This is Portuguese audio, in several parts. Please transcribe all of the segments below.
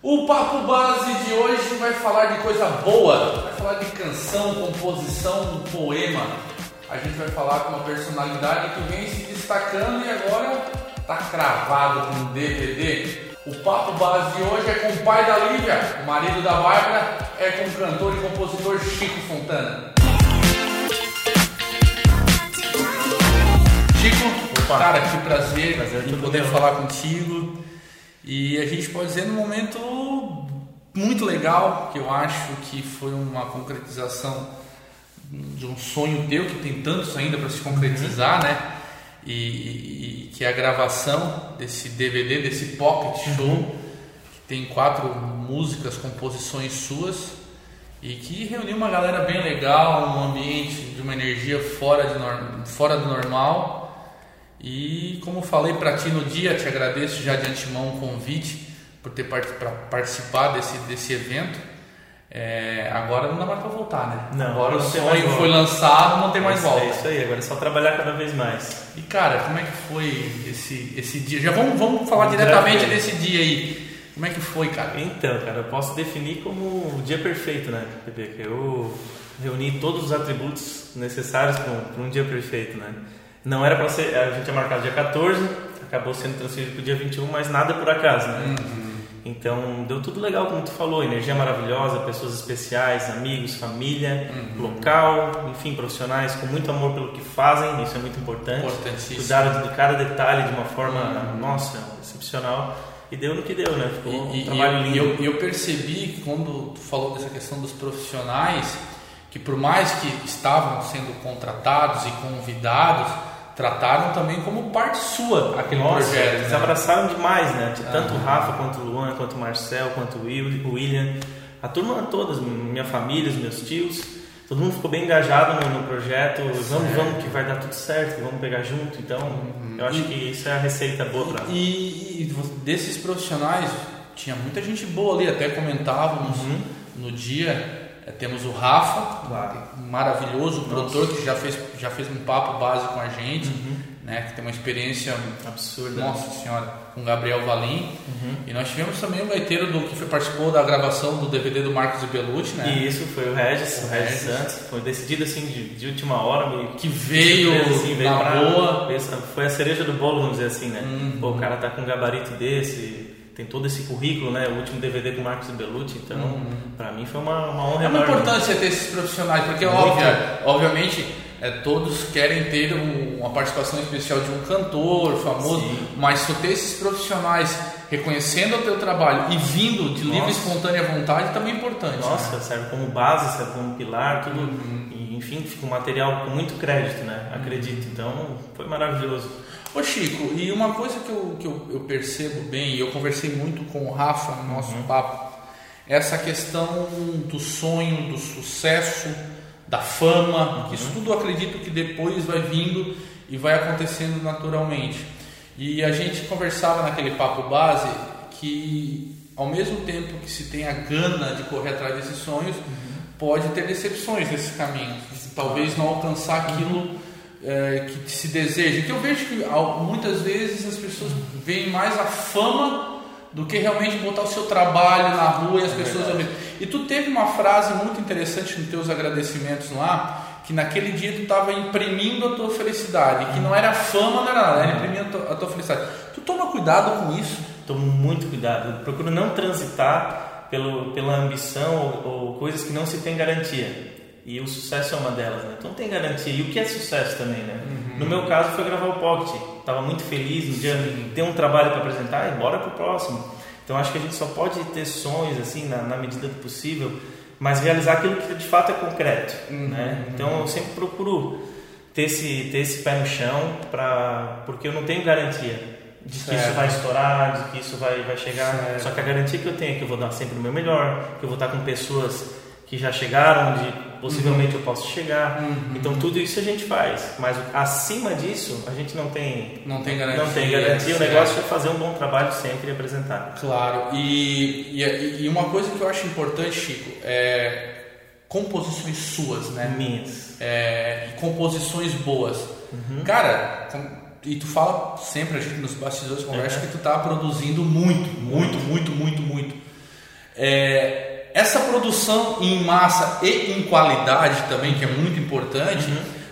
O Papo Base de hoje vai falar de coisa boa, vai falar de canção, composição, poema. A gente vai falar com uma personalidade que vem se destacando e agora está cravado com DVD. O Papo Base de hoje é com o pai da Lívia, o marido da Bárbara, é com o cantor e compositor Chico Fontana. Chico, Opa. cara, que prazer, Prazer poder meu. falar contigo. E a gente pode dizer num momento muito legal, que eu acho que foi uma concretização de um sonho teu, que tem tantos ainda para se concretizar, né? E, e- e que é a gravação desse DVD, desse pocket show, que tem quatro músicas, composições suas, e que reuniu uma galera bem legal, um ambiente de uma energia fora, de fora do normal. E como falei para ti no dia, te agradeço já de antemão o convite por ter part- pra participar desse, desse evento. É, agora não dá mais para voltar, né? Não, agora o não mais sonho foi lançado, não tem mais É volta. isso aí, agora é só trabalhar cada vez mais. E cara, como é que foi esse, esse dia? Já vamos, vamos falar diretamente desse dia aí. Como é que foi, cara? Então, cara, eu posso definir como o dia perfeito, né, Pepe? Que eu reuni todos os atributos necessários para um dia perfeito, né? Não era para ser, a gente tinha marcado dia 14, acabou sendo transferido para o dia 21, mas nada por acaso, né? Então, deu tudo legal, como tu falou, energia maravilhosa, pessoas especiais, amigos, família, local, enfim, profissionais com muito amor pelo que fazem, isso é muito importante. Cuidaram de cada detalhe de uma forma, nossa, excepcional. E deu no que deu, né? Ficou um E, e- trabalho e lindo. eu, e eu percebi que quando tu falou dessa questão dos profissionais, que por mais que estavam sendo contratados e convidados, trataram também como parte sua aquele Nossa, projeto. eles né? abraçaram demais, né? Tanto o Aham. Rafa, quanto o Luan, quanto o Marcel, quanto o Will- o William. A turma toda, minha família, os meus tios. Todo mundo ficou bem engajado no, no projeto. Vamos, vamos, que vai dar tudo certo, que vamos pegar junto. Então, eu acho que isso é a receita boa pra... E, e desses profissionais, tinha muita gente boa ali, até comentávamos Uhum. no dia. Eh, Temos o Rafa, Claro. maravilhoso, produtor que já fez, já fez um papo base com a gente, Uhum. né, que tem uma experiência Absurda. Nossa Senhora, com Gabriel Valim. E nós tivemos também o gaiteiro do, que foi- participou da gravação do DVD do Marcos Belucci, né? E isso foi o Regis, o O Regis Regis. Santos. Foi decidido assim de, de última hora. meio Que veio surpresa, veio na pra- boa. Foi a cereja do bolo, vamos dizer assim, né? Uhum. Pô, o cara tá com um gabarito desse, tem todo esse currículo, né? O último DVD com o Marcos Belucci, então pra mim foi uma, uma honra É uma importância ter esses profissionais, porque óbvia, obviamente é, todos querem ter um- uma participação especial de um cantor famoso, Sim. mas tu ter esses profissionais reconhecendo o teu trabalho e vindo de livre e Nossa. espontânea vontade também é importante. Nossa, né? serve como base, serve como pilar, tudo. Uhum. E, enfim, fica um material com muito crédito, né? Acredito. Então foi maravilhoso. Ô Chico, e uma coisa que eu, que eu, eu percebo bem, e eu conversei muito com o Rafa no nosso Uhum. papo, é essa questão do sonho, do sucesso, da fama, Uhum. isso tudo eu acredito que depois vai vindo e vai acontecendo naturalmente. E a gente conversava naquele papo base que ao mesmo tempo que se tem a gana de correr atrás desses sonhos, pode ter decepções nesse caminho. Talvez não alcançar aquilo é, que se deseja. Que eu vejo que muitas vezes as pessoas veem mais a fama do que realmente botar o seu trabalho na rua e as pessoas ouvirem. E tu teve uma frase muito interessante nos teus agradecimentos lá, que naquele dia tu estava imprimindo a tua felicidade, que não era fama, não era nada, era tua, a tua felicidade. Tu toma cuidado com isso. Tomo muito cuidado. Eu procuro não transitar pelo, pela ambição ou, ou coisas que não se tem garantia. E o sucesso é uma delas, né? Então tem garantia. E o que é sucesso também, né? No meu caso foi gravar o Pocket. Tava muito feliz no dia de ter um trabalho para apresentar e bora pro próximo. Então acho que a gente só pode ter sonhos assim na, na medida do possível, mas realizar aquilo que de fato é concreto, né? Então eu sempre procuro ter esse ter esse pé no chão para porque eu não tenho garantia de que Certo. isso vai estourar, de que isso vai vai chegar. Certo. Só que a garantia que eu tenho é que eu vou dar sempre o meu melhor, que eu vou estar com pessoas que já chegaram, onde possivelmente eu posso chegar. Então tudo isso a gente faz, mas acima disso a gente não tem Não tem garantia. não tem garantia. O negócio é fazer um bom trabalho sempre e apresentar. Claro, e, e, e uma coisa que eu acho importante, Chico, é composições suas, né? Minhas. É, composições boas. Uhum. Cara, e tu fala sempre, a gente nos bastidores conversa Uhum. que tu tá produzindo muito, muito, muito, muito, muito. É, essa produção em massa e em qualidade também, que é muito importante,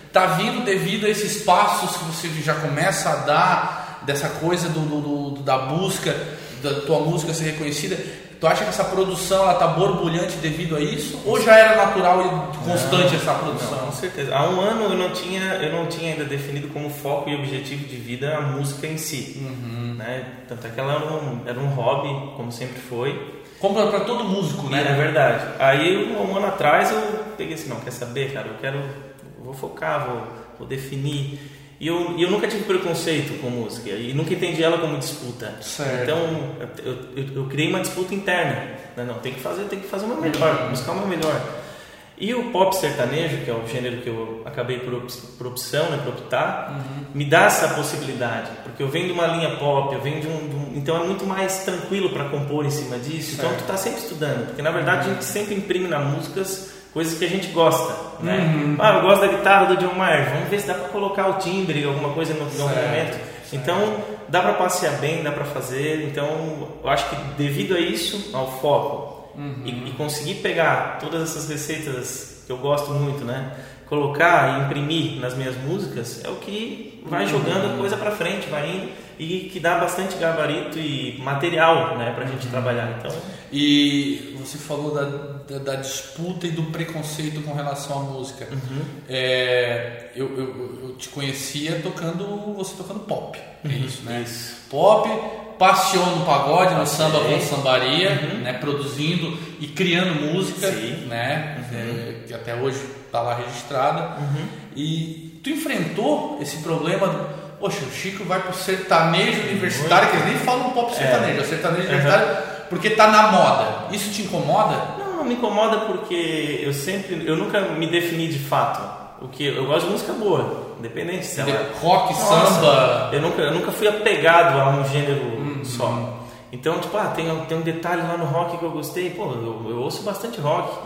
está vindo devido a esses passos que você já começa a dar, dessa coisa do, do- do- da busca da tua música ser reconhecida. Tu acha que essa produção ela tá borbulhante devido a isso? Ou já era natural e constante essa produção? Não, com certeza. Há um ano eu não tinha, eu não tinha ainda definido como foco e objetivo de vida a música em si. Né? Tanto é que ela era um, era um hobby, como sempre foi. Como para todo músico, Né? É verdade. Aí um ano atrás eu peguei assim, não, quer saber, cara, eu quero, vou focar, vou, vou definir. E eu, eu nunca tive preconceito com música e nunca entendi ela como disputa. Certo. Então eu, eu, eu criei uma disputa interna. Né? Não, tem que fazer, tem que fazer meu melhor, buscar meu melhor. E o pop sertanejo, que é o gênero que eu acabei por, op- por opção, né, por optar, me dá essa possibilidade, porque eu venho de uma linha pop, eu venho de um, de um- então é muito mais tranquilo para compor em cima disso. Então Certo. tu tá sempre estudando, porque na verdade a gente sempre imprime nas músicas coisas que a gente gosta, né? Ah, eu gosto da guitarra do John Mayer, vamos ver se dá para colocar o timbre, alguma coisa no, Certo, momento. Então dá para passear bem, dá para fazer. Então eu acho que devido a isso, ao foco e, e conseguir pegar todas essas receitas que eu gosto muito, né? Colocar e imprimir nas minhas músicas é o que vai jogando a coisa para frente, vai indo e que dá bastante gabarito e material, né, pra gente trabalhar. Então, E você falou da, da, da disputa e do preconceito com relação à música. É, eu, eu, eu te conhecia tocando, você tocando pop, é isso, né? Pop, passeou no pagode, no samba com sambaria, né? Produzindo e criando música, Sim. né? É, que até hoje está lá registrada. E tu enfrentou esse problema do, Poxa, o Chico vai pro sertanejo universitário, que eles nem falam pop sertanejo, é, sertanejo universitário, porque tá na moda. Isso te incomoda? não, não me incomoda porque eu sempre, eu nunca me defini de fato. O que eu gosto de música boa, independente se ela Rock, Nossa, samba. Eu nunca, eu nunca fui apegado a um gênero só. Então, tipo, ah, tem, tem um detalhe lá no rock que eu gostei. Pô, eu, eu ouço bastante rock,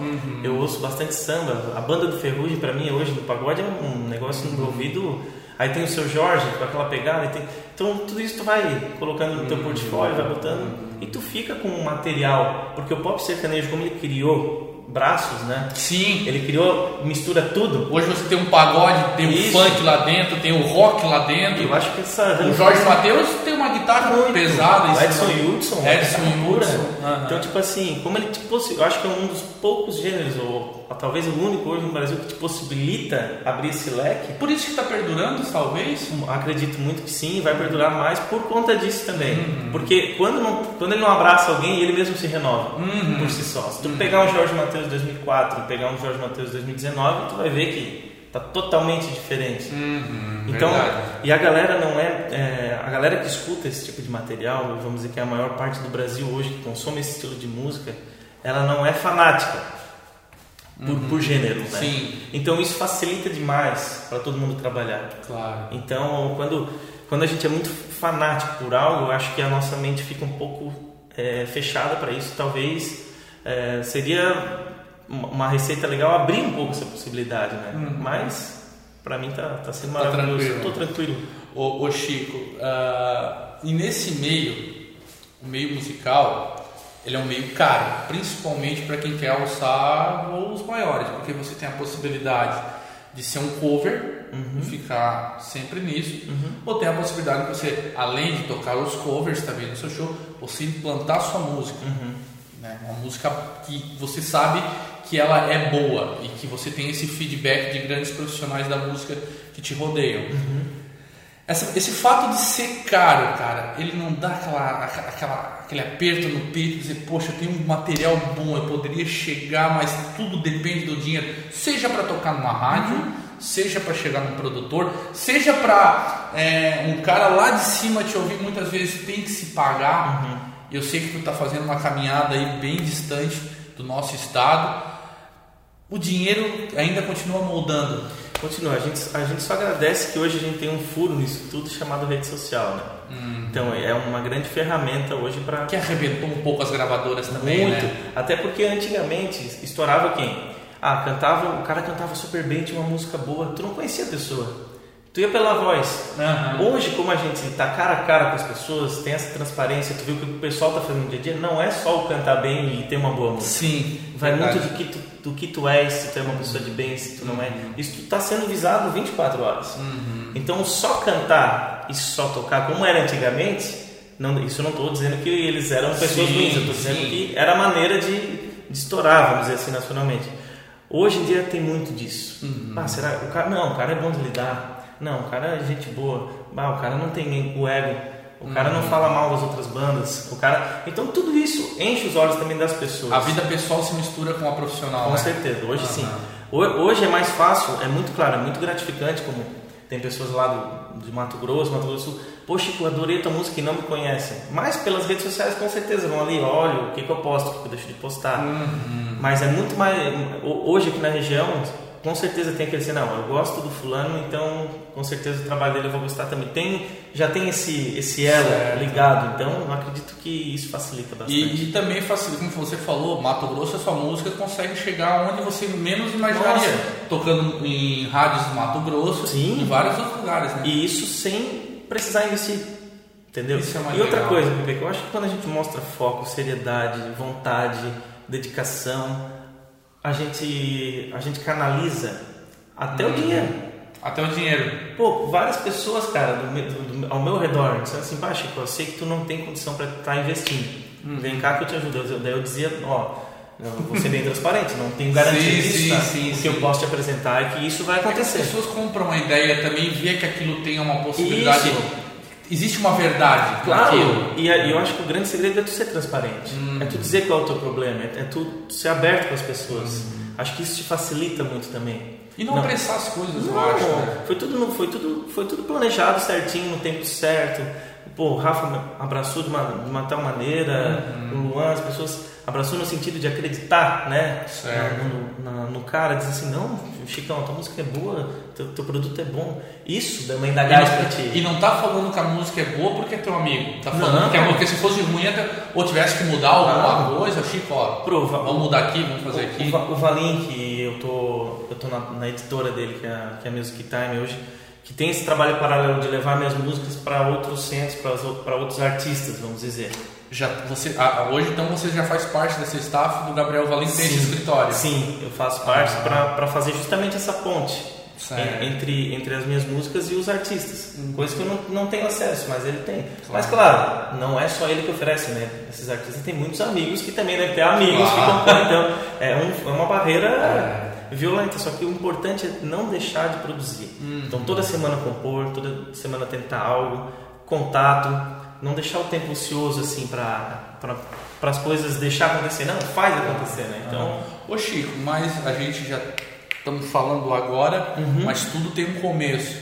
eu ouço bastante samba. A banda do Ferrugem, pra mim, hoje no pagode é um negócio no meu ouvido. Aí tem o seu Jorge com aquela pegada. tem- Então, tudo isso tu vai colocando no teu portfólio, vai botando. E tu fica com um material. Porque o pop sertanejo, como ele criou braços, né? Sim. Ele criou, mistura tudo. Hoje você tem um pagode, tem o Isso. funk lá dentro, tem o rock lá dentro. Eu acho que essa O Jorge Mateus tem uma guitarra Muito. pesada. O Edson cima. Hudson. Edson. Hudson. Aham. Então, tipo assim, como ele te possi- eu acho que é um dos poucos gêneros, ou, talvez o único hoje no Brasil que te possibilita abrir esse leque. Por isso que está perdurando, talvez. Acredito muito que sim, vai perdurar mais por conta disso também. Uhum. Porque quando, não, quando ele não abraça alguém, ele mesmo se renova Uhum. por si só. Se tu pegar um Jorge Mateus 2004 e pegar um Jorge Mateus 2019, tu vai ver que tá totalmente diferente. Então, Uhum. verdade. e a galera não é, é, a galera que escuta esse tipo de material, vamos dizer que é a maior parte do Brasil hoje que consome esse estilo de música, ela não é fanática por, por gênero, né? Sim. Então isso facilita demais para todo mundo trabalhar. Claro. Então, quando quando a gente é muito fanático por algo, eu acho que a nossa mente fica um pouco é, fechada para isso. Talvez é, seria uma receita legal abrir um pouco essa possibilidade, né? Mas para mim tá, tá sendo Tá maravilhoso. tranquilo. Tô tranquilo. Ô, ô Chico, ah, e nesse meio, o meio musical, ele é um meio caro, principalmente para quem quer alçar voos maiores, porque você tem a possibilidade de ser um cover e ficar sempre nisso, ou tem a possibilidade de você, além de tocar os covers também no seu show, você implantar sua música. Né? Uma música que você sabe que ela é boa e que você tem esse feedback de grandes profissionais da música que te rodeiam. Essa- esse fato de ser caro, cara, ele não dá aquela, aquela- aquele aperto no peito dizer, poxa, eu tenho um material bom, eu poderia chegar, mas tudo depende do dinheiro. Seja para tocar numa rádio, seja para chegar num produtor, seja para um cara lá de cima te ouvir, muitas vezes tem que se pagar. Eu sei que tu está fazendo uma caminhada aí bem distante do nosso estado. O dinheiro ainda continua moldando. Continua, a gente, a gente só agradece que hoje a gente tem um furo nisso tudo chamado rede social, né? Então é uma grande ferramenta hoje para Que arrebentou um pouco as gravadoras também, Muito. né? Até porque antigamente estourava quem? Ah, cantava, o cara cantava super bem, tinha uma música boa, tu não conhecia a pessoa. Tu ia pela voz. Aham. Hoje, como a gente tá cara a cara com as pessoas, tem essa transparência, tu viu que o pessoal tá fazendo no dia a dia, não é só o cantar bem e ter uma boa música. Sim. Vai verdade. muito do que, tu, do que tu és, se tu é uma pessoa de bem, se tu não é. Isso tu tá sendo visado 24 horas. Então, só cantar e só tocar, como era antigamente, não, isso eu não estou dizendo que eles eram pessoas Sim, ruins, eu estou dizendo sim. que era a maneira de, de estourar, vamos dizer assim, nacionalmente. Hoje em dia tem muito disso. Ah, será? O cara, não, o cara é bom de lidar. Não, o cara é gente boa. Ah, o cara não tem o ego. O cara não fala mal das outras bandas. O cara, então tudo isso enche os olhos também das pessoas. A vida pessoal se mistura com a profissional. Com né? certeza, hoje sim. Aham. Ho- Hoje é mais fácil, é muito claro, é muito gratificante, como tem pessoas lá do, de Mato Grosso, Mato Grosso. Poxa, eu adorei tua música e não me conhecem. Mas pelas redes sociais, com certeza, vão ali, olha o que, que eu posto, o que, eu deixo de postar. Uhum. Mas é muito mais. ho- Hoje aqui na região, com certeza tem aquele assim, não, eu gosto do fulano, então com certeza o trabalho dele eu vou gostar também. Tem, já tem esse, esse elo Certo. ligado, então eu acredito que isso facilita bastante. E, e também facilita, como você falou, Mato Grosso, a sua música consegue chegar onde você menos imaginaria. Nossa. Tocando em rádios do Mato Grosso Sim. em vários outros lugares, né? E isso sem precisar investir. Entendeu? Isso é e outra legal. coisa, Pepe, que eu acho que quando a gente mostra foco, seriedade, vontade, dedicação, a gente, a gente canaliza até Uhum. o dinheiro. Até o dinheiro. Pô, várias pessoas, cara, do do- do- ao meu redor, disseram assim, pá, Chico, eu sei que tu não tem condição para estar investindo. Uhum. Vem cá que eu te ajudo. Eu- Daí eu dizia, ó, eu vou ser bem transparente, não tenho garantia Sim, disso, sim, tá? sim, O sim. que eu posso te apresentar é que isso vai Porque as acontecer. pessoas compram a ideia também, vê que aquilo tem uma possibilidade. Isso. Existe uma verdade Claro, naquilo. e, eu acho que o grande segredo é tu ser transparente. É tu dizer qual é o teu problema, é, é tu ser aberto com as pessoas. Acho que isso te facilita muito também. E não, apressar as coisas, eu Não, acho. né? foi tudo, foi tudo, foi tudo planejado certinho, no tempo certo. Pô, o Rafa me abraçou de uma, de uma tal maneira, o Luan, as pessoas abraçou no sentido de acreditar, né? Certo. No, na- no cara, diz assim, não, Chicão, tua música é boa, teu, teu produto é bom. Isso dá uma indagagem pra ti. E não tá falando que a música é boa porque é teu amigo. Tá falando Não. que a música, se fosse ruim, até- ou tivesse que mudar alguma Ah. coisa, Chico, ó, Prova. vamos mudar aqui, vamos fazer O, aqui. Va- o Valim, que eu tô, eu tô na, na editora dele, que é, a- que é a Music Time hoje, que tem esse trabalho paralelo de levar minhas músicas para outros centros, para outros artistas, vamos dizer. Já, você, ah, hoje, então, você já faz parte desse staff do Gabriel tem esse escritório. Sim, eu faço parte para fazer justamente essa ponte Certo. en- entre, entre as minhas músicas e os artistas. Coisa que eu não, não tenho acesso, mas ele tem. Claro. Mas claro, não é só ele que oferece, né? Esses artistas têm muitos amigos que também devem ter amigos Claro. que compõem. Então, é, um- é uma barreira violenta, só que o importante é não deixar de produzir. Então, toda semana compor, toda semana tentar algo, contato, não deixar o tempo ocioso assim para as coisas deixar acontecer. Não, faz acontecer, né? Então, Ô Chico, mas a gente já estamos falando agora, mas tudo tem um começo.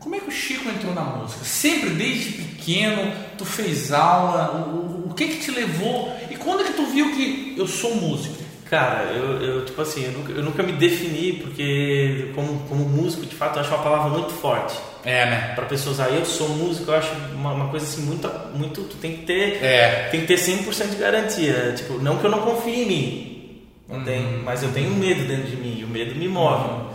Como é que o Chico entrou na música? Sempre desde pequeno, tu fez aula, o, o- o que que te levou? E quando é que tu viu que eu sou músico? Cara, eu, eu, tipo assim, eu nunca, eu nunca me defini porque como, como músico, de fato, eu acho uma palavra muito forte. É, né? Para pessoas aí, eu sou músico, eu acho uma, uma coisa assim muito, muito, tu tem que ter, É. tem que ter 100% de garantia. Tipo, não que eu não confie em mim, não tem, mas eu tenho medo dentro de mim, e o medo me move.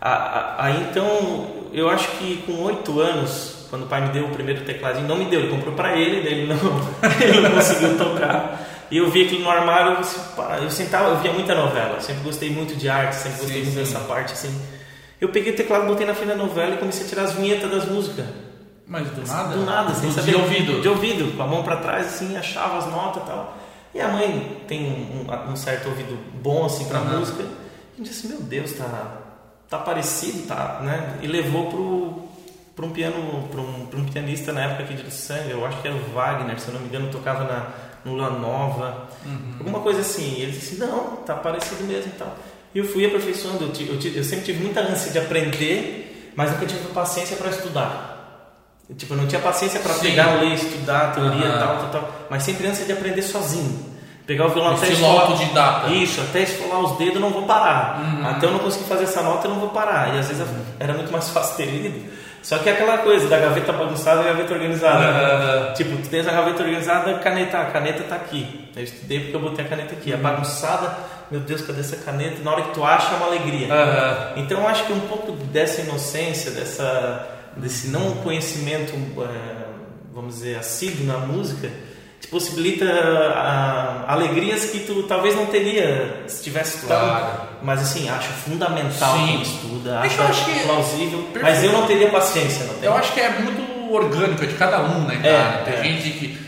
A- Aí então, eu acho que com oito anos, quando o pai me deu o primeiro tecladinho, não me deu, ele comprou pra ele, daí ele não, ele não conseguiu tocar. E eu vi aquilo no armário, eu, eu sentava, eu via muita novela, sempre gostei muito de arte, sempre gostei Sim, muito sim. dessa parte assim. Eu peguei o teclado, botei na frente da novela e comecei a tirar as vinhetas das músicas. Mas do nada? Do nada, sem Do- saber. De ouvido? De ouvido, com a mão pra trás, assim, achava as notas e tal. E a mãe tem um, um- um certo ouvido bom, assim, pra Aham. música. E disse, meu Deus, tá, tá parecido, tá, né? E levou pro, pro um piano, pro um, pro um pianista na época aqui de sangue, eu acho que era o Wagner, se eu não me engano, tocava na, no Nova. Uhum. Alguma coisa assim. E ele disse, não, tá parecido mesmo e tal. E eu fui aperfeiçoando, eu, ti- eu, sempre tive muita ânsia de aprender, mas nunca tive paciência para estudar. Eu, Tipo, eu não tinha paciência para pegar, ler, estudar, teoria, Aham. tal, tal, tal. Mas sempre ânsia de aprender sozinho. Pegar o violão até Estilo esfolar- autodidata. Isso, até esfolar os dedos eu não vou parar. Uhum. Até eu não conseguir fazer essa nota eu não vou parar. E às vezes era muito mais fácil ter lido. Só que é aquela coisa da gaveta bagunçada e gaveta organizada. Uhum. Tipo, tu tens a gaveta organizada, caneta, a caneta tá aqui. Eu estudei porque eu botei a caneta aqui. A bagunçada, meu Deus, cadê essa caneta? Na hora que tu acha, é uma alegria. Então eu acho que um pouco dessa inocência, dessa, desse não conhecimento, é, vamos dizer, assíduo na música, te possibilita ah, alegrias que tu talvez não teria se tivesse. Claro. Mas assim, acho fundamental Sim. quem estuda, Mas acho, eu acho que- plausível. Perfeito. Mas eu não teria paciência, não. Eu acho que é muito orgânico, é de cada um, né, cara? É, tem é. gente que.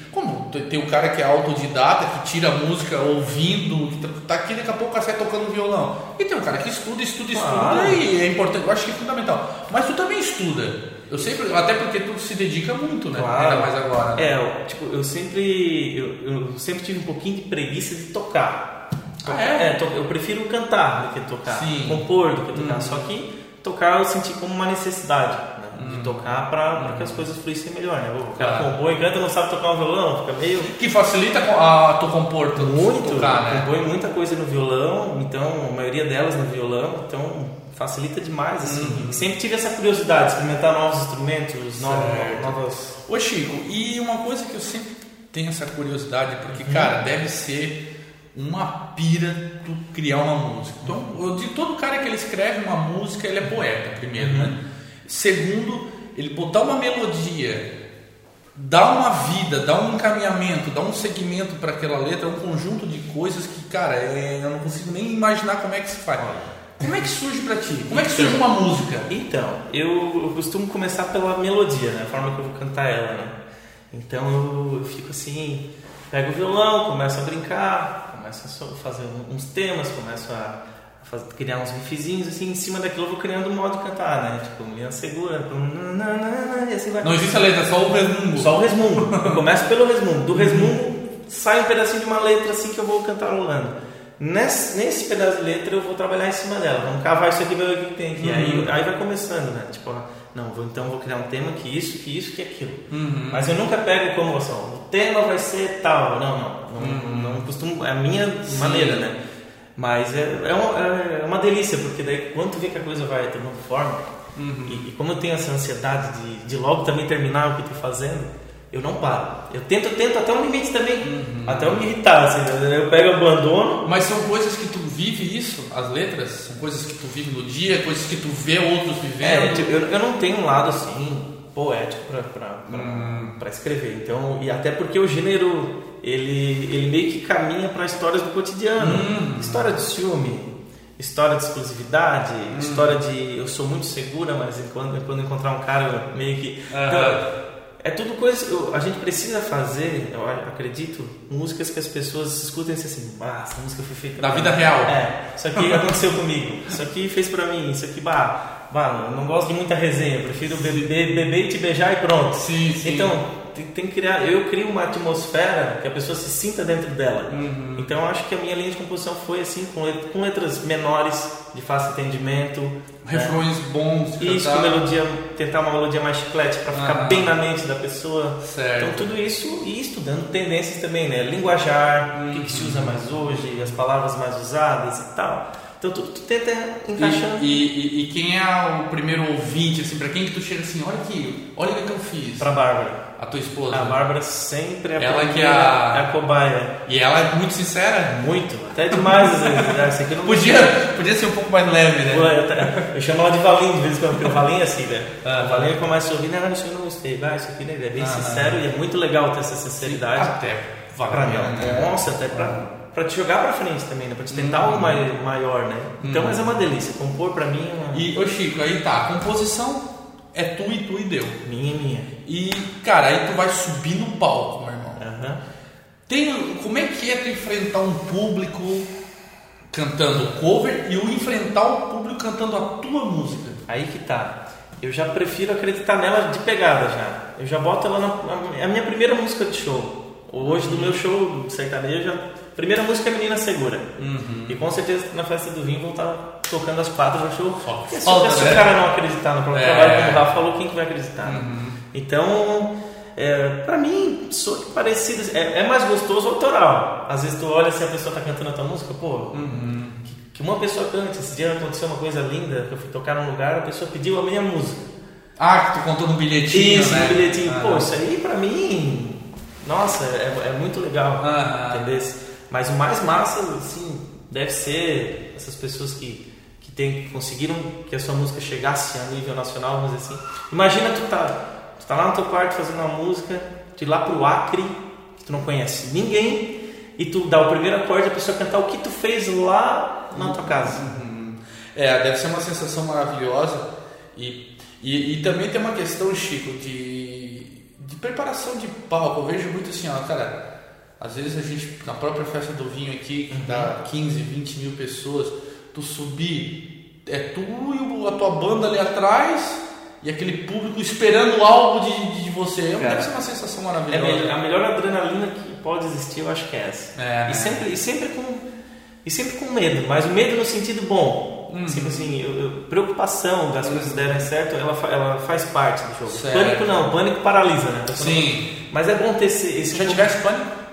Tem- o cara que é autodidata, que tira a música ouvindo, que tá- tá aqui daqui a pouco sai tocando violão. E tem um cara que estuda, estuda, estuda e é importante. Eu acho que é fundamental. Mas tu também estuda. Eu sempre, até porque tu se dedica muito, né? Claro. Ainda mais agora. né? É, tipo, eu sempre, eu, eu sempre tive um pouquinho de preguiça de tocar. Ah, é? to- eu prefiro cantar do que tocar, Sim. compor do que tocar. Uhum. Só que tocar eu senti como uma necessidade de tocar para que as coisas fluíssem melhor. Né? O cara Claro. compõe, canta, não sabe tocar um violão, fica meio Que facilita a tu compor, tu muito. tocar, né? Compõe muita coisa no violão, então a maioria delas no violão, então facilita demais assim. Uhum. Sempre tive essa curiosidade, de experimentar novos instrumentos, novas, Certo. novas Ô Chico, e uma coisa que eu sempre tenho essa curiosidade, porque, cara, deve ser uma pira tu criar uma música. Então, eu digo, todo cara que ele escreve uma música, ele é poeta, primeiro, né? Segundo, ele botar uma melodia, dar uma vida, dar um encaminhamento, dar um segmento para aquela letra, é um conjunto de coisas que, cara, é- eu não consigo nem imaginar como é que se faz. Como é que surge pra ti? Como é que surge uma música? Então, eu, eu costumo começar pela melodia, né? A forma que eu vou cantar ela, né? Então eu, eu fico assim, pego o violão, começo a brincar, começo a fazer uns temas, começo a, criar uns riffzinhos, assim, em cima daquilo eu vou criando um modo de cantar, né? Tipo, minha segura, e assim vai. Não existe a letra, só o resmungo. Só o resmungo. Eu começo pelo resmungo. Do resmungo sai um pedacinho de uma letra assim que eu vou cantarolando. Nesse, nesse pedaço de letra eu vou trabalhar em cima dela. Vamos cavar isso aqui, ver o que tem aqui. Aí, aí vai começando, né? Tipo, não, vou, então vou criar um tema que isso, que isso, que aquilo. Mas eu nunca pego como assim, o tema vai ser tal. Não, não. Não, não costumo. É a minha maneira, né? Mas é, é, uma, é uma delícia, porque daí quando tu vê que a coisa vai tomando forma, e, e como eu tenho essa ansiedade de, de logo também terminar o que eu tô fazendo, eu não paro. Eu tento, tento até um limite também, até eu me irritar, assim, né? eu pego, abandono. Mas são coisas que tu vive isso, as letras? São coisas que tu vive no dia, coisas que tu vê outros É, vivendo? tipo, eu, eu não tenho um lado assim poético pra, pra escrever. Então, e até porque o gênero ele, ele meio que caminha para histórias do cotidiano, história de ciúme, história de exclusividade, história de eu sou muito segura, mas quando, quando encontrar um cara meio que. Então, é tudo coisa eu- a gente precisa fazer, eu acredito, músicas que as pessoas escutem e assim, ah, essa música foi feita Da vida mim." real. É, isso aqui aconteceu comigo, isso aqui fez pra mim, isso aqui, bah, bah, não gosto de muita resenha, prefiro beber, beber e te beijar e pronto. Sim, sim. Então, tem, tem que criar, eu crio uma atmosfera que a pessoa se sinta dentro dela. Uhum. Então, eu acho que a minha linha de composição foi assim, com, let- com letras menores, de fácil entendimento. né? Refrões bons, de Isso, cantar. com melodia, tentar uma melodia mais chiclete para ficar Aham. bem na mente da pessoa. Certo. Então tudo isso e estudando tendências também, né? Linguajar, o que, que se usa mais hoje, as palavras mais usadas e tal. Então tu, tu tenta encaixando. E, e- e quem é o primeiro ouvinte, assim, pra quem que tu chega assim, olha aqui, olha o que eu fiz. Pra Bárbara. A tua esposa. A Bárbara sempre é Ela que é a- é a cobaia. E ela é muito sincera. Muito, até demais às vezes. né? Não Podia, podia ser um pouco mais leve, Pô, né? eu, eu chamo ela de Valinho de vez em quando, porque o Valinho é assim, né? Aham. O Valinho começa a ouvir, não, isso eu não gostei, vai, isso aqui né? ele é bem Aham. sincero e é muito legal ter essa sinceridade. Até Pra não, né? nossa, até pra, pra te jogar pra frente também, né? Pra te tentar algo mai- maior, né? Então, mas é uma delícia. Compor pra mim é uma... E, ô Chico, aí tá, composição é tu e tu e deu. minha, minha. E, cara, aí tu vai subir no palco, meu irmão. Aham. Tem, como é que é tu enfrentar um público cantando cover e o enfrentar o público cantando a tua música? Aí que tá. Eu já prefiro acreditar nela de pegada já. Eu já boto ela na, é a minha primeira música de show. Hoje do meu show sertanejo, a primeira música é Menina Segura. E com certeza na festa do vinho vão estar tocando as quatro no show. Porque se, falta, se né? o cara não acreditar no próprio É. trabalho, como o Rafa falou, quem que vai acreditar? né? Então, é, pra mim, sou parecido. É, é mais gostoso autoral. Às vezes tu olha se a pessoa tá cantando a tua música, pô, que, que uma pessoa cante. Esse dia aconteceu uma coisa linda, que eu fui tocar num lugar, a pessoa pediu a minha música. Ah, que tu contou no bilhetinho, isso, né? no bilhetinho. Ah. Pô, isso aí pra mim, nossa, é, é muito legal. Ah. Entendeu? Mas o mais massa, assim, deve ser essas pessoas que, que, tem, conseguiram que a sua música chegasse a nível nacional, vamos dizer assim. Imagina tu tá, tu tá lá no teu quarto fazendo uma música, tu ir lá pro Acre, que tu não conhece ninguém, e tu dá o primeiro acorde, a pessoa cantar o que tu fez lá na tua casa. É, deve ser uma sensação maravilhosa. E, e, e também tem uma questão, Chico, de, de preparação de palco. Eu vejo muito assim, ó, cara. Às vezes a gente, na própria festa do vinho aqui, que dá 15, 20 mil pessoas, tu subir, é tu e a tua banda ali atrás e aquele público esperando algo de, de você. Cara, Deve ser uma sensação É maravilhosa. me- a melhor adrenalina que pode existir, eu acho que é essa. É, né? e, sempre, e, sempre com, e sempre com medo, mas o medo no sentido bom. Uhum. Tipo assim, eu- eu- preocupação das coisas darem certo, ela, fa- ela faz parte do jogo. Certo. Pânico não, pânico paralisa, né? Sim. Mas é bom ter esse. esse Se já tivesse pânico?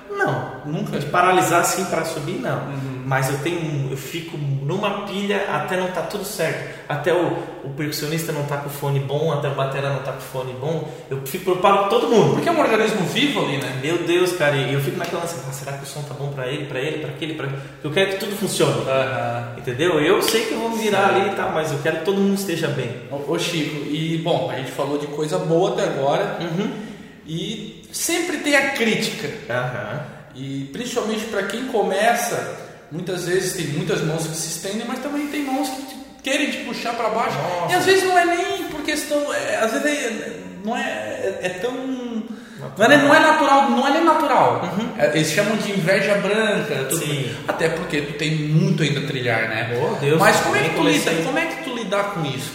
Nunca. De paralisar assim para subir, não. Uhum. Mas eu tenho, eu fico numa pilha até não tá tudo certo. Até o, o percussionista não tá com o fone bom, até o batera não tá com o fone bom. Eu fico preocupado com todo mundo. Porque é um organismo vivo ali, né? Meu Deus, cara, e eu fico naquela assim, ah, será que o som tá bom pra ele, pra ele, pra aquele, pra Porque eu quero que tudo funcione. Entendeu? Eu sei que eu vou me virar ali e tal, mas eu quero que todo mundo esteja bem. Ô ô, Chico, e bom, a gente falou de coisa boa até agora e sempre tem a crítica. Aham. E principalmente para quem começa, muitas vezes tem muitas mãos que se estendem, mas também tem mãos que querem te puxar para baixo. Nossa. E às vezes não é nem por questão, é, às vezes é- não é, é, é tão não é, não é natural, não é nem natural. É, Eles chamam de inveja branca, tudo. Sim. até porque tu tem muito ainda a trilhar, né? Oh, Deus, Mas como é que tu lida, como é que tu lidar com isso?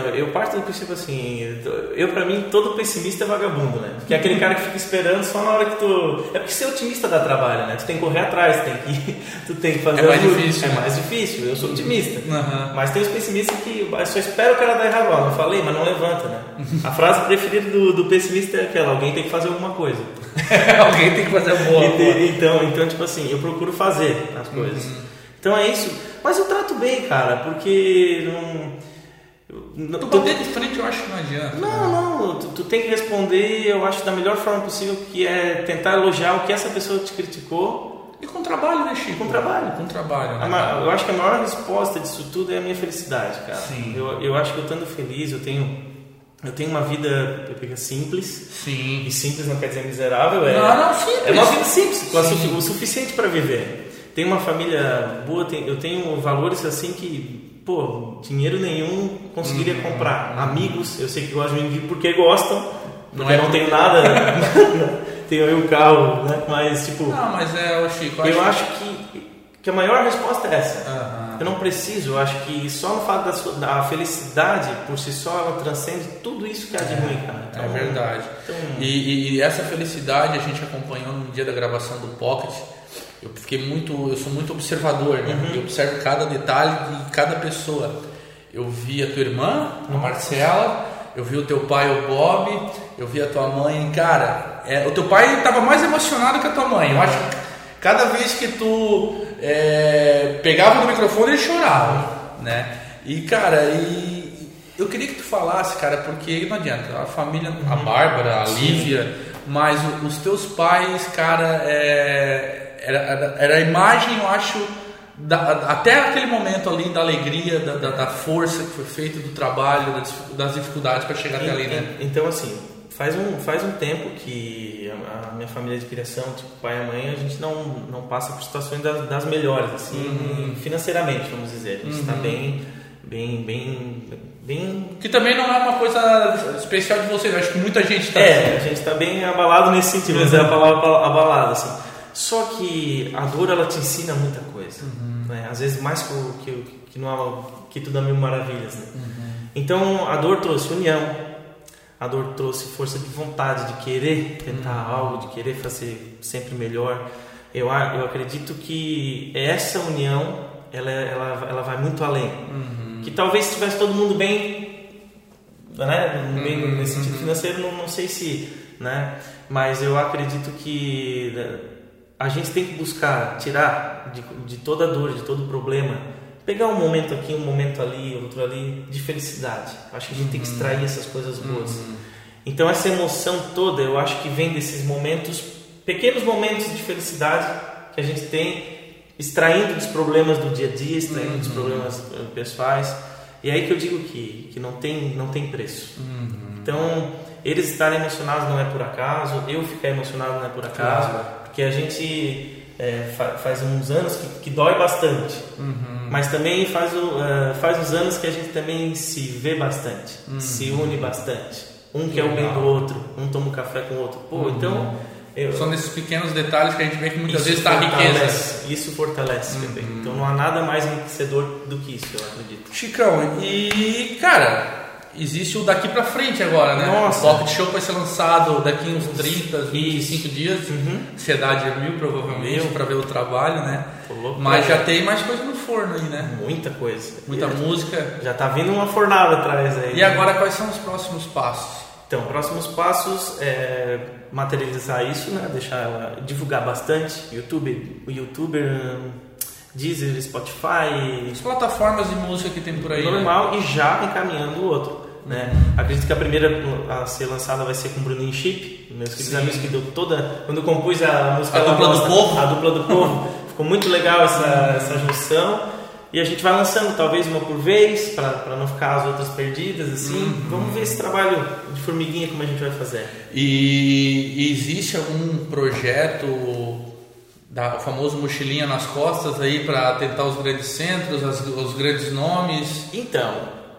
Então, eu parto do princípio assim, eu pra mim todo pessimista é vagabundo, né? Porque é aquele cara que fica esperando só na hora que tu. É porque ser otimista dá trabalho, né? Tu tem que correr atrás, tu tem que, tu tem que fazer É mais difícil, É né? mais difícil, eu sou otimista. Aham. Mas tem os pessimistas que só espera o cara dar errado. Não falei, mas não levanta, né? A frase preferida do, do pessimista é aquela: alguém tem que fazer alguma coisa. Alguém tem que fazer. E te- então, então, tipo assim, eu procuro fazer as coisas. Então é isso. Mas eu trato bem, cara, porque não. Não- Tu bater de frente eu acho que não adianta. não, não, tu, tu tem que responder, eu acho, da melhor forma possível, que é tentar elogiar o que essa pessoa te criticou. E com trabalho, né, Chico? Com trabalho. Com trabalho, né? A Eu acho que a maior resposta disso tudo é a minha felicidade, cara. Sim. Eu, eu acho que eu estando feliz, eu tenho, eu tenho uma vida simples. Sim. E simples não quer dizer miserável, é, Não, não, simples. é uma vida simples, com Sim. o suficiente para viver. Tenho uma família boa, eu tenho valores assim que, pô, dinheiro nenhum conseguiria Uhum. comprar. Amigos, eu sei que gostam de mim porque gostam, Não porque é eu não tenho nada, tenho aí um carro, né? Mas, tipo, Não, mas é, o Chico, eu acho que, que a maior resposta é essa. Aham. Eu não preciso, eu acho que só no fato da, sua, da felicidade por si só ela transcende tudo isso que há de ruim, cara. É verdade. então- E, e- e essa felicidade a gente acompanhou no dia da gravação do Pocket. Eu fiquei muito, eu sou muito observador, né? Uhum. Eu observo cada detalhe de cada pessoa. Eu vi a tua irmã, a Marcela, eu vi o teu pai, o Bob, eu vi a tua mãe, cara. é, o teu pai estava mais emocionado que a tua mãe. Eu acho que cada vez que tu é, pegava no microfone ele chorava, né? E cara, e eu queria que tu falasse, cara, porque não adianta, a família, a Bárbara, a Lívia, mas os teus pais, cara, é, era, era, era a imagem, eu acho, da- até aquele momento ali da alegria, da, da, da força que foi feita, do trabalho, das, dificuldades para chegar até ali, né? Então, assim, faz um, faz um tempo que a, minha família de criação, tipo pai e mãe, a gente não, não passa por situações das, das melhores, assim, Uhum. financeiramente, vamos dizer. A gente está bem, bem, bem, bem... Que também não é uma coisa especial de vocês, eu acho que muita gente tá É, a gente está bem abalado nesse sentido, mas é a palavra abalado, assim. Só que a dor, ela te ensina muita coisa, né? Às vezes mais que, que, que, não, que tudo a mil maravilhas, né? Então, a dor trouxe união, a dor trouxe força de vontade, de querer tentar algo, de querer fazer sempre melhor. Eu, eu acredito que essa união, ela, é- ela, ela vai muito além. Que talvez se tivesse todo mundo bem, né? bem nesse sentido financeiro, não, não sei se, né? Mas eu acredito que né, a gente tem que buscar tirar de, de toda dor, de todo problema, pegar um momento aqui, um momento ali, outro ali, de felicidade. Acho que a gente tem que Uhum. extrair essas coisas boas. Então essa emoção toda, eu acho que vem desses momentos, pequenos momentos de felicidade que a gente tem, extraindo dos problemas do dia a dia, extraindo dos problemas eh, pessoais. E é aí que eu digo que, que não, tem, não tem preço. Então, eles estarem emocionados não é por acaso, eu ficar emocionado não é por acaso, Claro. Porque a gente é, fa- faz uns anos que, que dói bastante, mas também faz, o, eh, faz uns anos que a gente também se vê bastante, se une bastante. Um quer o bem do Legal. outro, um toma um café com o outro. Pô, então. Eu, São nesses pequenos detalhes que a gente vê que muitas isso vezes está riqueza. fortalece, Isso fortalece também. Então não há nada mais enriquecedor do que isso, eu acredito. Chicão, e cara, existe o daqui pra frente agora, né? Nossa. O Pocket Show vai ser lançado daqui uns 30, 25 dias. Uhum. Ansiedade é mil, provavelmente, pra ver o trabalho, né? Louco Mas já tem mais coisa no forno aí, né? Muita coisa. Muita E- música. Já tá vindo uma fornada atrás aí. E agora, quais são os próximos passos? Então, próximos passos é materializar isso, né? Deixar ela divulgar bastante. YouTube, o YouTuber, Deezer, Spotify, As plataformas de música que tem por aí. né? normal e já encaminhando o outro. Né? Acredito que a primeira a ser lançada vai ser com o Bruninho Chip, meus queridos amigos que deu toda. Quando compus a música A dupla do povo. a dupla do povo, ficou muito legal essa, essa junção. E a gente vai lançando talvez uma por vez, para não ficar as outras perdidas, assim. Uhum. Vamos ver esse trabalho de formiguinha como a gente vai fazer. E, e existe algum projeto da o famoso mochilinha nas costas aí para tentar os grandes centros, as- os grandes nomes? Então,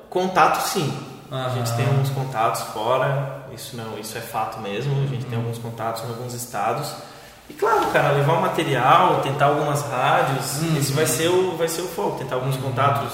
contato sim. A Aham. gente tem alguns contatos fora, isso não, isso é fato mesmo. A gente tem alguns contatos em alguns estados. E claro, cara, levar o material, tentar algumas rádios, Uhum. esse vai ser o vai ser o foco, tentar alguns contatos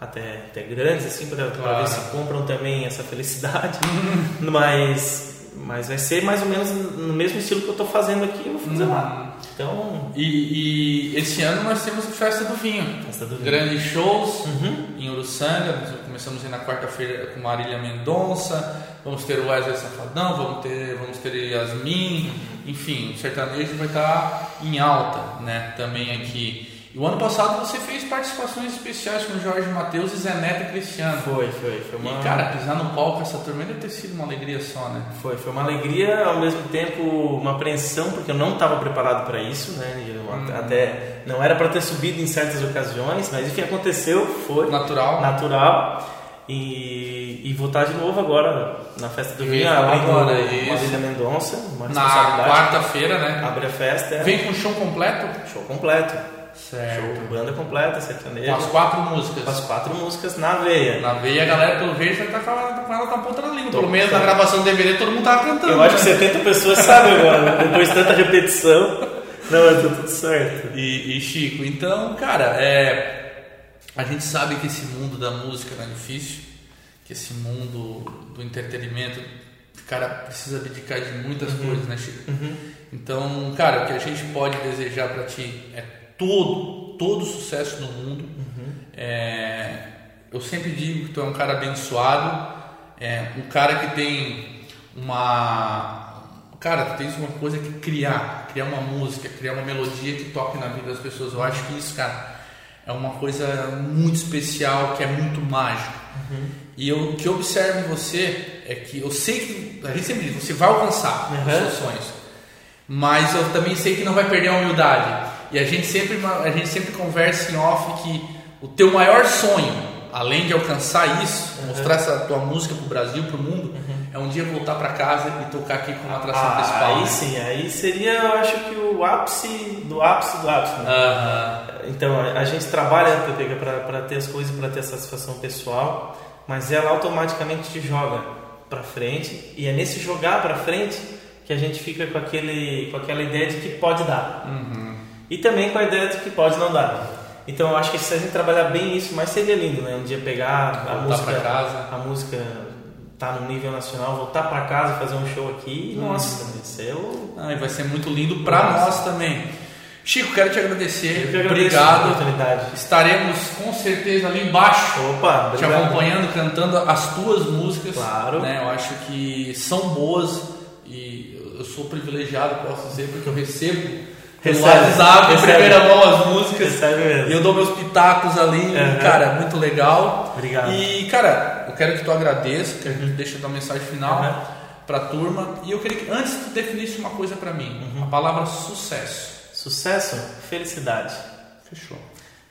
até, até grandes assim para Claro. ver se compram também essa felicidade. Mas mas vai ser mais ou menos no mesmo estilo que eu tô fazendo aqui, eu vou fazer lá. Então, E, e esse ano nós temos a Festa do Vinho. Festa do Vinho. Grandes shows Uhum. em Uruçanga. Começamos aí na quarta-feira com Marília Mendonça. Vamos ter o Wesley Safadão, vamos ter, vamos ter Yasmin. Enfim, o sertanejo vai estar em alta né, também aqui. E o ano passado você fez participações especiais com Jorge Matheus e Zé Neto e Cristiano. foi, foi, foi uma E cara, pisar no palco essa turma deve ter sido uma alegria só, né? Foi, foi uma alegria, ao mesmo tempo uma apreensão, porque eu não estava preparado para isso, né? Eu Uhum. Até não era para ter subido em certas ocasiões, mas enfim, aconteceu, foi Natural. natural. E, e vou estar de novo agora na festa do vinho, abrindo agora, uma Mendonça, uma Na quarta-feira, né? Abre a festa, é. Vem com show completo? show completo, Certo. show banda completa, Com sertaneja, as quatro com músicas. as quatro músicas na veia. Na veia, a galera, pelo vejo, já tá com ela, com ela na ponta da língua. Tô. Pelo menos na gravação do DVD, todo mundo tava cantando. Eu acho que né? 70 pessoas sabem agora, né? depois de tanta repetição. Não, mas tá tudo certo. E, e, Chico, então, cara, é, a gente sabe que esse mundo da música não é difícil, que esse mundo do entretenimento, o cara precisa abdicar de muitas coisas, né, Chico? Então, cara, o que a gente pode desejar pra ti é todo, todo sucesso no mundo. É, eu sempre digo que tu é um cara abençoado, é, um cara que tem uma. Cara, tu tens uma coisa que criar, criar uma música, criar uma melodia que toque na vida das pessoas. Eu acho que isso, cara, é uma coisa muito especial, que é muito mágico. E eu, o que eu observo em você é que eu sei que, a gente sempre diz, você vai alcançar os Uhum. seus sonhos, mas eu também sei que não vai perder a humildade. E a gente sempre, a gente sempre conversa em off que o teu maior sonho, além de alcançar isso, mostrar essa tua música pro Brasil, pro mundo, é um dia voltar para casa e tocar aqui com uma atração Ah, principal. aí sim, aí seria, eu acho que o ápice do ápice do ápice. né? Aham. Então, a, a gente trabalha para ter as coisas, para ter satisfação pessoal, mas ela automaticamente te joga para frente, e é nesse jogar para frente que a gente fica com, aquele, com aquela ideia de que pode dar. Uhum. E também com a ideia de que pode não dar. Então, eu acho que se a gente trabalhar bem isso, mais seria lindo, né? Um dia pegar a Voltar música, pra casa. a música tá no nível nacional, voltar para casa, fazer um show aqui, Uhum. nossa, isso é o Ah, e vai ser muito lindo para nós também. Chico, quero te agradecer. Que Obrigado. Estaremos com certeza ali embaixo. Opa, te acompanhando, cantando as tuas músicas. Claro. Né? Eu acho que são boas e eu sou privilegiado, posso dizer, porque eu recebo Recebe, WhatsApp, recebe. primeira mão as músicas. Recebe mesmo. E eu dou meus pitacos ali, Uhum. cara, muito legal. Obrigado. E, cara, eu quero que tu agradeça, que a gente deixe a tua mensagem final Uhum. pra turma. E eu queria que antes tu definisse uma coisa pra mim, Uhum. a palavra sucesso. Sucesso, felicidade. Fechou.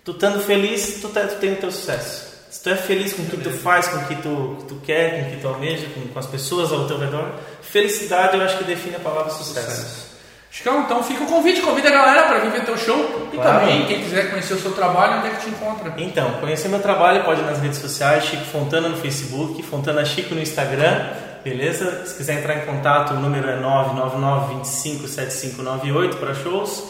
Tu estando feliz, tu, tá- tu tem o teu sucesso. Se tu é feliz com o que tu faz, com o que tu, tu quer, com o que tu almeja, com, com as pessoas ao teu redor, felicidade eu acho que define a palavra sucesso. Chicão, então fica o convite, convida a galera para vir ver teu show. E Claro. também, quem quiser conhecer o seu trabalho, onde é que te encontra? Então, conhecer meu trabalho pode ir nas redes sociais, Chico Fontana no Facebook, Fontana Chico no Instagram, beleza? Se quiser entrar em contato, o número é 999 25 7598 para shows.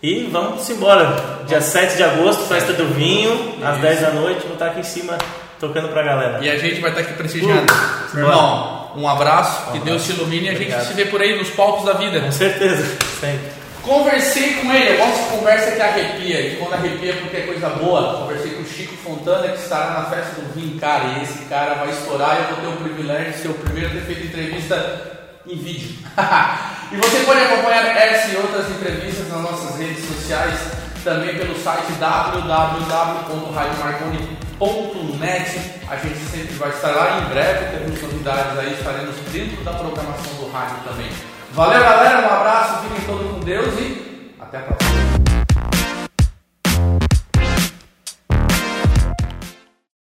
E vamos embora. Dia 7 de agosto, festa do vinho, às Isso. 10 da noite, vou estar aqui em cima tocando pra galera. E a gente vai estar aqui prestigiando. Uh, irmão, um abraço, que Deus te ilumine e a gente se vê por aí nos palcos da vida. Com certeza, sempre. Conversei com ele, eu gosto de conversa que arrepia, e quando arrepia é porque é coisa boa. Conversei com o Chico Fontana, que estará na festa do vinho, cara, e esse cara vai estourar e eu vou ter o privilégio de ser o primeiro a ter feito entrevista em vídeo. e você pode acompanhar essa e outras entrevistas nas nossas redes sociais, também pelo site www.radiomarconi.net. A gente sempre vai estar lá em breve, teremos novidades aí, estaremos dentro da programação do rádio também. Valeu, galera, um abraço, fiquem todos com Deus e até a próxima.